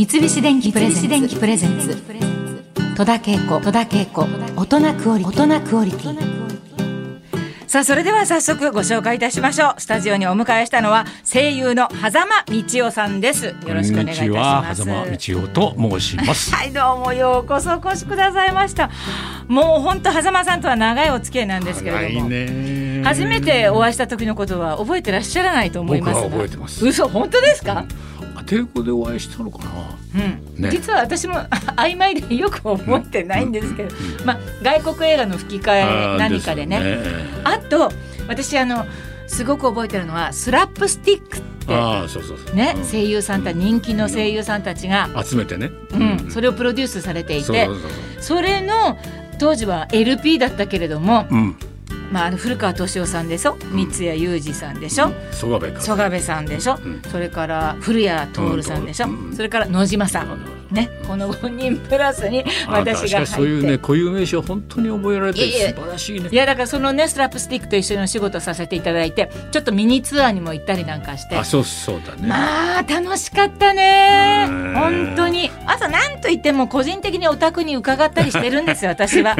三菱電機プレゼンツ。戸田恵子。戸田恵子。大人クオリティ。さあそれでは早速ご紹介いたしましょう。スタジオにお迎えしたのは声優の狭間道夫さんです。よろしくお願いいたします。狭間道夫と申します。はいどうもようこそお越しくださいました。もう本当狭間さんとは長いお付き合いなんですけれども。初めてお会いした時のことは覚えてらっしゃらないと思います覚えてます。嘘本当ですか、テレコでお会いしたのかな、うん。ね、実は私も 曖昧でよく覚えてないんですけど、うん、まあ、外国映画の吹き替え何かでね、ね、あと私あのすごく覚えてるのはスラップスティックってあそうそうそう。ね、うん、声優さんた人気の声優さんたちが、集めてね、うんそれをプロデュースされていてそれの当時は LP だったけれども、うんまあ、あの古川敏夫さんでしょ？三谷裕二さんでしょ？曽我部さんでしょ、うん、それから古谷徹さんでしょ、うん、それから野島さん。ね、この5人プラスに私がそういうね固有名詞を本当に覚えられて素晴らしいね。いやだからそのねスラップスティックと一緒にお仕事させていただいてちょっとミニツアーにも行ったりなんかして。あそうそうだね。まあ楽しかったね。本当に。あと何と言っても個人的にお宅に伺ったりしてるんですよ 私は。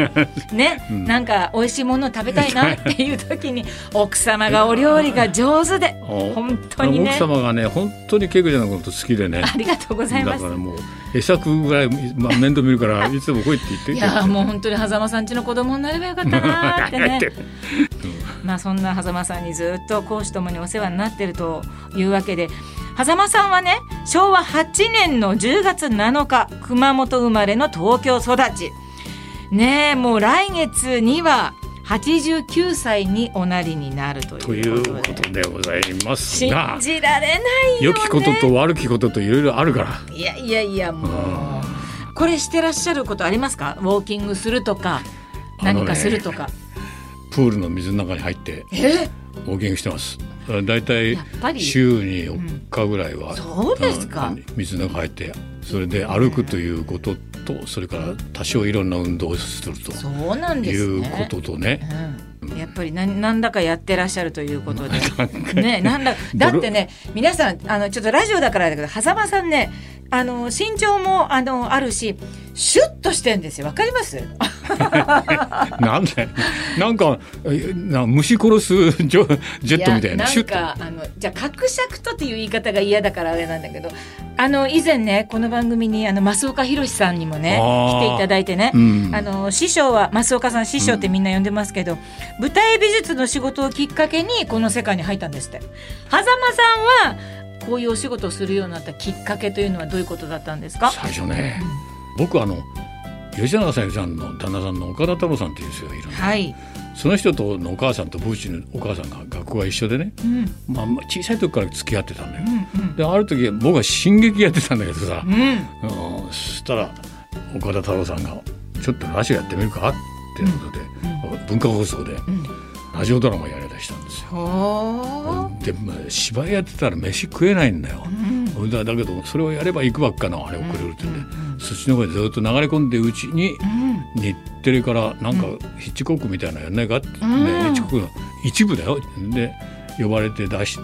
ね、うん、なんか美味しいものを食べたいなっていう時に 奥様がお料理が上手で。本当にね。奥様がね本当にケイコちゃんのこと好きでね。ありがとうございます。だからもう会釈ぐらい、まあ、面倒見るから いつも来いって言って。いやもう本当に狭間さんちの子供になればよかったなってね。まあそんな狭間さんにずっと講師ともにお世話になってるというわけで狭間さんはね昭和8年の10月7日熊本生まれの東京育ち。ねえもう来月には89歳におなりになるということで。ございますが。信じられないよ、ね、良きことと悪きことといろいろあるから。いやいやいやもう、うん、これしてらっしゃることありますか？ウォーキングするとか何かするとか、ね、プールの水の中に入ってウォーキングしてますだいたい週に4日ぐらいは、うん、そうですか。水の中入ってそれで歩くということとそれから多少いろんな運動をするとそうなんです、ね、いうこととね、うん、やっぱり何何だかやってらっしゃるということで。ねなんだだってね皆さんあのちょっとラジオだからだけど狭間さんねあの身長もあのあるしシュッとしてんですよ。わかります？なんで？なんかな虫殺すジョジェットみたいな。なんかあのじゃあ角尺とっていう言い方が嫌だからあれなんだけどあの以前ねこの番組にあの増岡弘さんにもね来ていただいてね、うん、あの師匠は増岡さん師匠ってみんな呼んでますけど、うん、舞台美術の仕事をきっかけにこの世界に入ったんですって。狭間さんはこういうお仕事をするようになったきっかけというのはどういうことだったんですか？最初ね、うん、僕あの吉永小百合さんの旦那さんの岡田太郎さんという人がいるんで、はい、その人とのお母さんとブーチのお母さんが学校が一緒でね、うん、まあ、小さい時から付き合ってたんだよ。うんうん、である時僕は進撃やってたんだけどさ、うん、そしたら岡田太郎さんが「ちょっとラジオやってみるか?」ってことで、うん、文化放送でラジオドラマやりだしたんですよ。で、まあ、芝居やってたら飯食えないんだよ。だだけどそれをやれば行くばっかのあれをくれるってね、そっちの方にずっと流れ込んでうちに、日テレからなんかヒッチコックみたいなのやんないかって、ね。ヒッチコックの一部だよ。で呼ばれて出して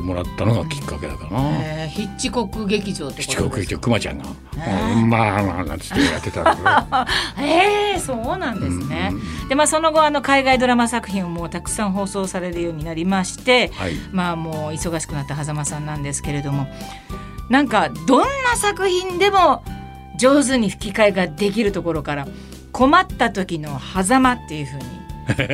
もらったのがきっかけだかな、えー、ヒッチコック劇場ってヒッチコック劇場くまちゃんが「えー、まあまあ」なんつってやってた へえー、そうなんですね、うん、でまあその後あの海外ドラマ作品をもうたくさん放送されるようになりまして、はい、まあもう忙しくなった狭間さんなんですけれどもなんかどんな作品でも上手に吹き替えができるところから困った時の狭間っていうふうに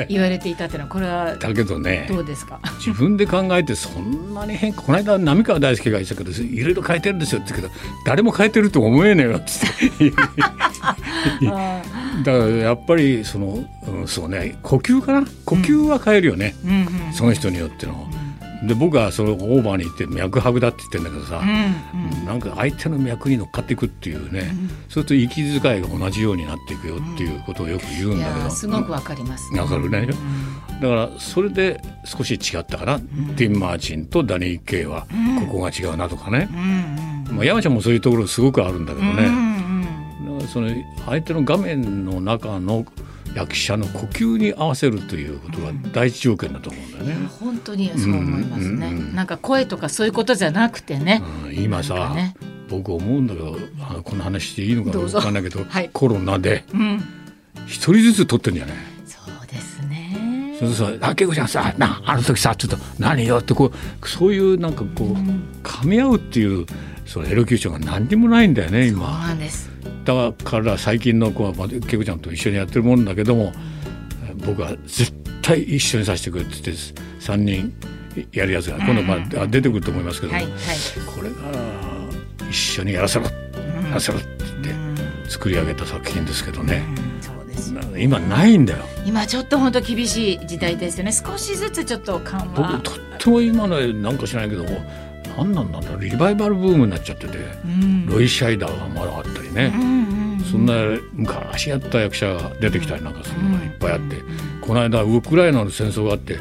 言われていたっていうのはこれはだけどねどうですか？自分で考えてそんなに変この間浪川大輔が言ってたけどいろいろ変えてるんですよって言うけど誰も変えてると思えねえよって だからやっぱりその、うん、そうね呼吸かな？呼吸は変えるよね、うん、その人によっての。で僕はそのオーバーに行って脈拍だって言ってんだけどさ、うんうん、なんか相手の脈に乗っかっていくっていうね、うん、そうすると息遣いが同じようになっていくよっていうことをよく言うんだけど、うん、すごくわかります、わ、かるね、だからそれで少し違ったかな、ティン・マーチンとダニー・ケイはここが違うなとかね、まあ、山ちゃんもそういうところすごくあるんだけどね、だからその相手の画面の中の役者の呼吸に合わせるということが第一条件だと思うんだよね。本当にそう思いますね、うんうんうん。なんか声とかそういうことじゃなくてね。うん、今さ、ね、僕思うんだけどこの話していいのか分かんないけど、はい、コロナで一人ずつ撮ってんじゃない、そうですね。それさ「あけこちゃんさなあの時さちょっと何よ」ってこうそういうなんかこう、噛み合うっていうそのエロキューションが何にもないんだよね今。そうなんですだから最近の子は、まあ、けこちゃんと一緒にやってるもんだけども、僕は絶対一緒にさせてくれって言って3人やるやつが今度まあ出てくると思いますけども、はいはい、これが一緒にやらせろ、やらせろって言って作り上げた作品ですけどね。今ないんだよ。今ちょっと本当厳しい時代ですよね。少しずつちょっと緩和。僕とっても今のなんか知らないけど何なんだろう。リバイバルブームになっちゃってて、うん、ロイ・シャイダーがまだあったりね、うんうんうん、そんな昔やった役者が出てきたりなんかするのがいっぱいあって、この間ウクライナの戦争があって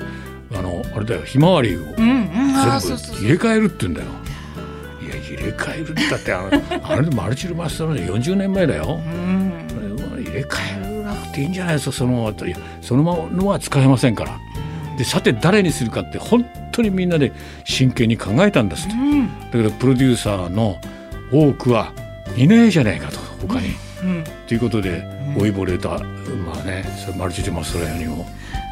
あのあれだよひまわりを全部入れ替えるって言うんだよ。いや入れ替えるってだってあの あれでマルチルマスターの40年前だよ。入れ替えなくていいんじゃないですかそのままとそのままのは使えませんから。でさて誰にするかって本当にみんなで真剣に考えたんですと、うん、だけどプロデューサーの多くはいねえじゃないかと他に。と、うん、いうことで老いぼれた、まあねマルチルマストラにも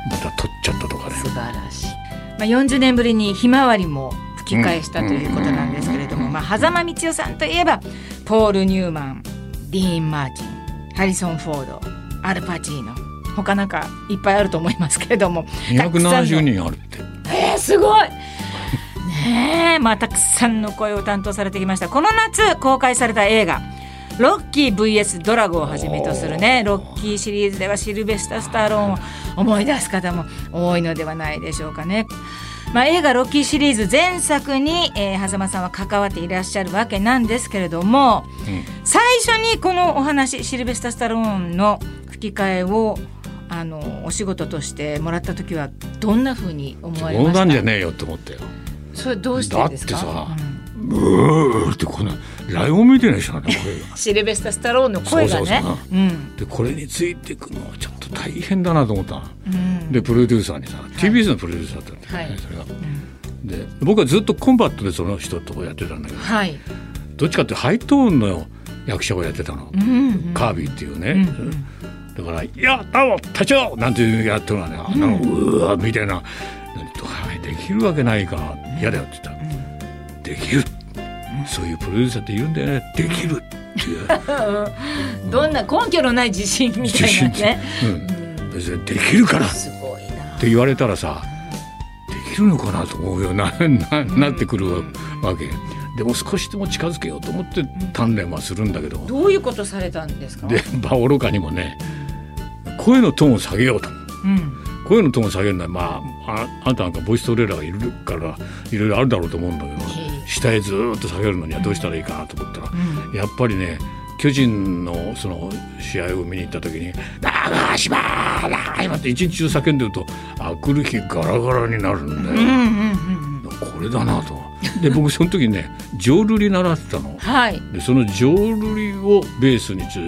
また取っちゃったとかね。素晴らしい、まあ、40年ぶりにひまわりも吹き返したということなんですけれども、まあ、狭間道夫さんといえばポール・ニューマンディーン・マーティンハリソン・フォードアルパチーノ他なんかいっぱいあると思いますけれども270人あるってえー、すごい。ねえまあたくさんの声を担当されてきました。この夏公開された映画ロッキー VS ドラゴンをはじめとするねロッキーシリーズではシルベスタ・スタローンを思い出す方も多いのではないでしょうかね。まあ、映画「ロッキー」シリーズ前作に、えー、狭間さんは関わっていらっしゃるわけなんですけれども、うん、最初にこのお話シルベスタ・スタローンの吹き替えをあのお仕事としてもらった時はどんなふうに思われました？なんじゃねえよって思ったよ。それどうしてですか？だってさ、うん、うーってこんなライオンみたいな人なんだこれ。シルベスタ・スタローンの声がね。でこれについていくのはちょっと大変だなと思ったうん、でプロデューサーにさ、はい、TBS のプロデューサーだったんだよね、はい、それが。うん、で僕はずっとコンバットでその人とやってたんだけど、はい、どっちかってハイトーンの役者をやってたの、うんうん、カービィっていうね。うんうんだから「いやどうも隊長!」なんていうやってるのはね、うん、うわみたいな「できるわけないか。ら嫌だよ」って言ったら「できる」そういうプロデューサーっているんだよね。できる。ってどんな根拠のない自信みたいなね、うん、別にできるから。って言われたらさできるのかなと思うよ。うなななってくるわけ。でも少しでも近づけようと思って鍛錬はするんだけど、どういうことされたんですか？で場愚かにもね声のトーンを下げようと、うん、声のトーンを下げるのはまあああんたなんかボイストレーラーがいるからいろいろあるだろうと思うんだけど下へずっと下げるのにはどうしたらいいかなと思ったら、うん、やっぱりね巨人のその試合を見に行った時に「長島長島」って一日中叫んでるとあくる日ガラガラになるんだよ、うんうんうん、これだなと。で僕その時ね浄瑠璃習ってたの、はい、でその浄瑠璃をベースにちょ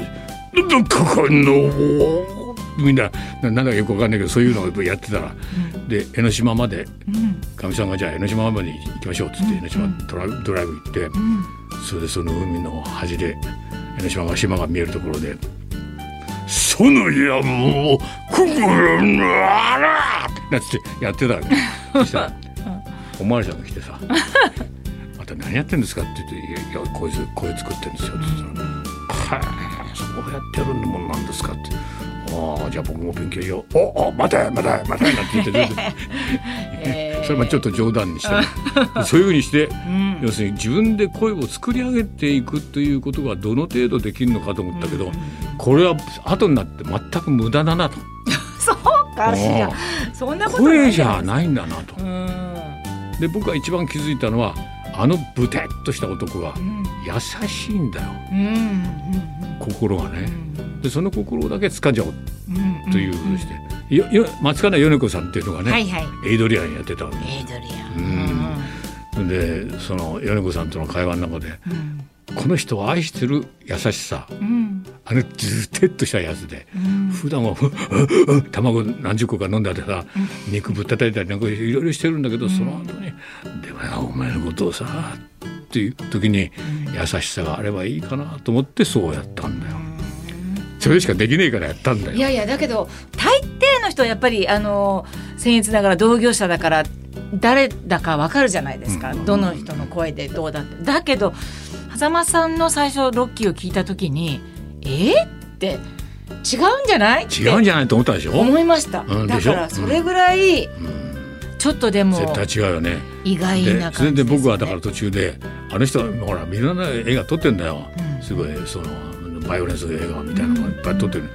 っと「かかんのみんななんだかよくわかんないけどそういうのをやってたら、うん、で江ノ島までかみ、うん、さんがじゃあ江ノ島まで行きましょうっつって、江ノ島ドラドライブ行って、それでその海の端で江ノ島が島が見えるところで「その山をくぐるんだら!」なんつってやってたわけ そしたらお巡りさんが来てさ「あんた何やってんですか?」って言って「いやこいつ声作ってんですよ」って言ったら「はいそうやってるんもんなんですか?」って。ああじゃあ僕も勉強しよう。おお待て待て待てなんて言って えー、それはちょっと冗談にして、そういうふうにして、うん、要するに自分で声を作り上げていくということがどの程度できるのかと思ったけど、うん、これは後になって全く無駄だなと。そうかしら。そんなこと声じゃないんだなと。で僕が一番気づいたのはあのブテッとした男が優しいんだよ、心がね。でその心だけつかじゃおう。というふうにして、よよ松金米子さんっていうのがね、はいはい、エイドリアンやってたわけエイドリアン、うん、でその米子さんとの会話の中で、うん、この人を愛してる優しさ、うん、あのズテッとしたやつで、うん、普段は卵何十個か飲んでてさ、うん、肉ぶったたいたりなんかいろいろしてるんだけど、その後に「でもお前のことをさ」っていう時に優優しさがあればいいかなと思ってそうやったんだよ。それしかできねえからやったんだよ。いやいやだけど大抵の人はやっぱりあの僭越ながら同業者だから誰だかわかるじゃないですか、うん、どの人の声でどうだって。だけど狭間さんの最初ロッキーを聞いた時にえ？ー、って違うんじゃない？違うんじゃないと思ったでしょ？思いました、うん、だからそれぐらい、うん。ちょっとでも絶対違うよね。意外な感じで、ね、僕はだから途中であの人ほらみんな映画撮ってんだよ、うん、すごいそのバイオレンス映画みたいなのがいっぱい撮ってる、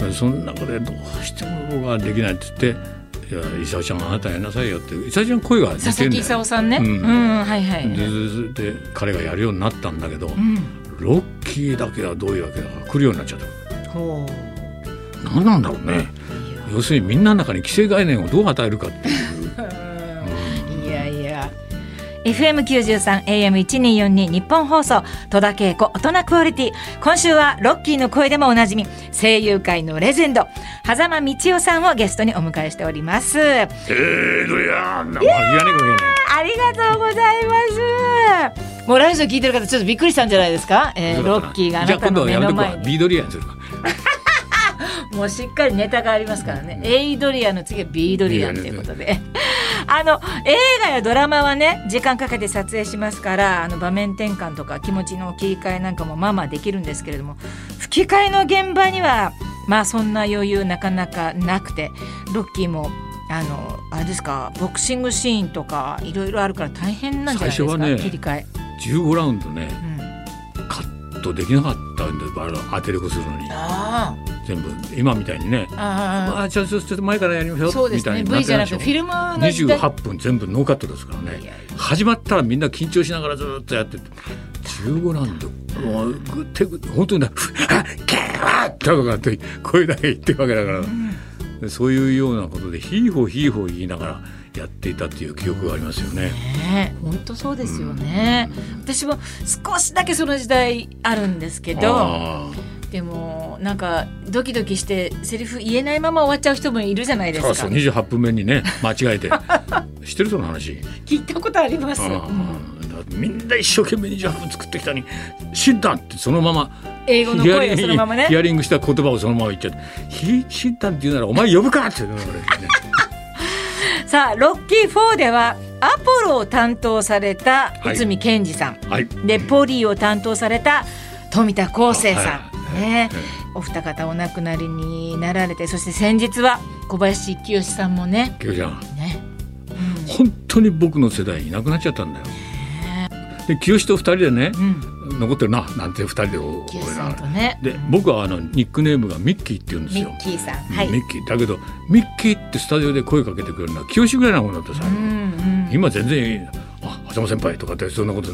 うん、そんなことでどうしても僕はできないって言っていや伊沢ちゃんあなたやりなさいよって伊沢ちゃん声が似てんだよ。佐々木勲さんね、うん、うん、はいはいでで彼がやるようになったんだけど、うん、ロッキーだけはどういうわけだか来るようになっちゃった。ほう。何なんだろうね。要するにみんなの中に既成概念をどう与えるかっていう FM93 AM1242 日本放送戸田恵子大人クオリティ。今週はロッキーの声でもおなじみ声優界のレジェンド狭間道夫さんをゲストにお迎えしております。えー、どやーありがとうございます。もうラジオ聞いてる方ちょっとびっくりしたんじゃないですか、えー、ロッキーがあなたの目の前に。ビードリアンする もうしっかりネタがありますからね、エイドリアンの次はビードリアンということで。あの映画やドラマはね時間かけて撮影しますからあの場面転換とか気持ちの切り替えなんかもまあまあできるんですけれども吹き替えの現場にはまあそんな余裕なかなかなくてロッキーもあのあれですかボクシングシーンとかいろいろあるから大変なんじゃないですか、ね、切り替え。15ラウンドね、うん、カットできなかったんで当てれこするのに。あ全部今みたいにね。ああちょっと前からやりましょうそうですね。V じゃなくてフィルムの28分全部ノーカットですからね。始まったらみんな緊張しながらずっとやってて。15ラウンド。もう手本当にね「あっケー!」とかって声だけ言ってるわけだから、うん、そういうようなことでヒーホーヒーホー言いながらやっていたっていう記憶がありますよね。ね本当そうですよね、うん、私も少しだけその時代あるんですけどでもなんかドキドキしてセリフ言えないまま終わっちゃう人もいるじゃないですか。そうそう28分目にね 間違えて知ってるその話？聞いたことあります。みんな一生懸命28分作ってきたに「死んだ!」ってそのまま英語の声をそのままねヒアリングした言葉をそのまま言っちゃって「死んだって言うならお前呼ぶか!」って言うのね。さあロッキー4ではアポロを担当された内海賢治さん、はい、でポリーを担当された富田康生さん、はい、ね、お二方お亡くなりになられてそして先日は小林清さんもね。清ちゃん、ね。うん、本当に僕の世代いなくなっちゃったんだよ。で清と二人でね、うん。残ってるななんて二人でね、で僕はあのニックネームがミッキーって言うんですよ。ミッキーさん、はい、ミッキーだけどミッキーってスタジオで声かけてくれるのは清ぐらいなものだったさ、うんうん、今全然「あ狭間先輩」とかってそんなこと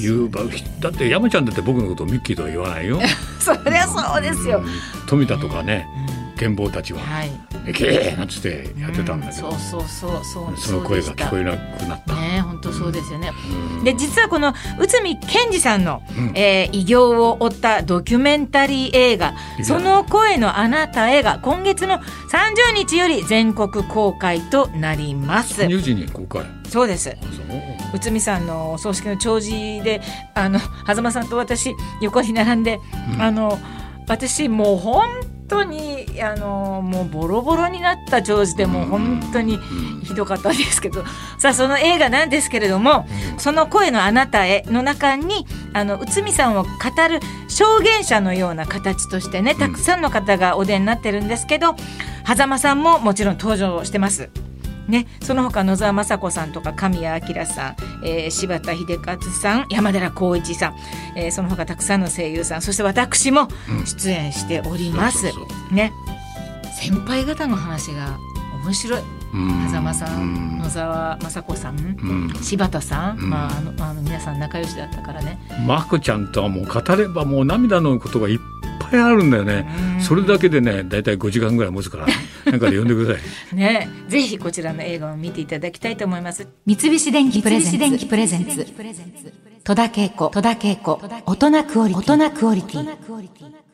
言うだって山ちゃんだって僕のことをミッキーとは言わないよ。そりゃそうですよ、富田とかね、剣坊たちは「はい、えけー!」なんつってやってたんだけど、うん、そうそうそうそう。その声が聞こえなくなった。ね本当そうですよね、うん、で実はこの内海賢治さんの、うん、えー、偉業を追ったドキュメンタリー映画「その声のあなたへ」が今月の30日より全国公開となります。30時に公開。そうです内海さんのお葬式の弔辞であの 狭間さんと私横に並んで、あの私もう本当にあのもうボロボロになった長寿でもう本当にひどかったんですけど、さあその映画なんですけれども「その声のあなたへ」の中にあの内海さんを語る証言者のような形としてねたくさんの方がお出になってるんですけど狭間さんももちろん登場してます。ね、その他野沢雅子さんとか神谷明さん、えー、柴田秀勝さん山寺宏一さん、えー、その他たくさんの声優さんそして私も出演しております。ね。先輩方の話が面白い。狭間さん、野沢雅子さん、柴田さん、まああのあの皆さん仲良しだったからね。まこちゃんとはもう語ればもう涙のことがいっぱいあるんだよね。それだけでね、だいたい5時間ぐらい持つから、なんかで呼んでください。ね、ぜひこちらの映画を見ていただきたいと思います。三菱電機プレゼンツ。戸田恵子、戸田恵子、大人クオリティ。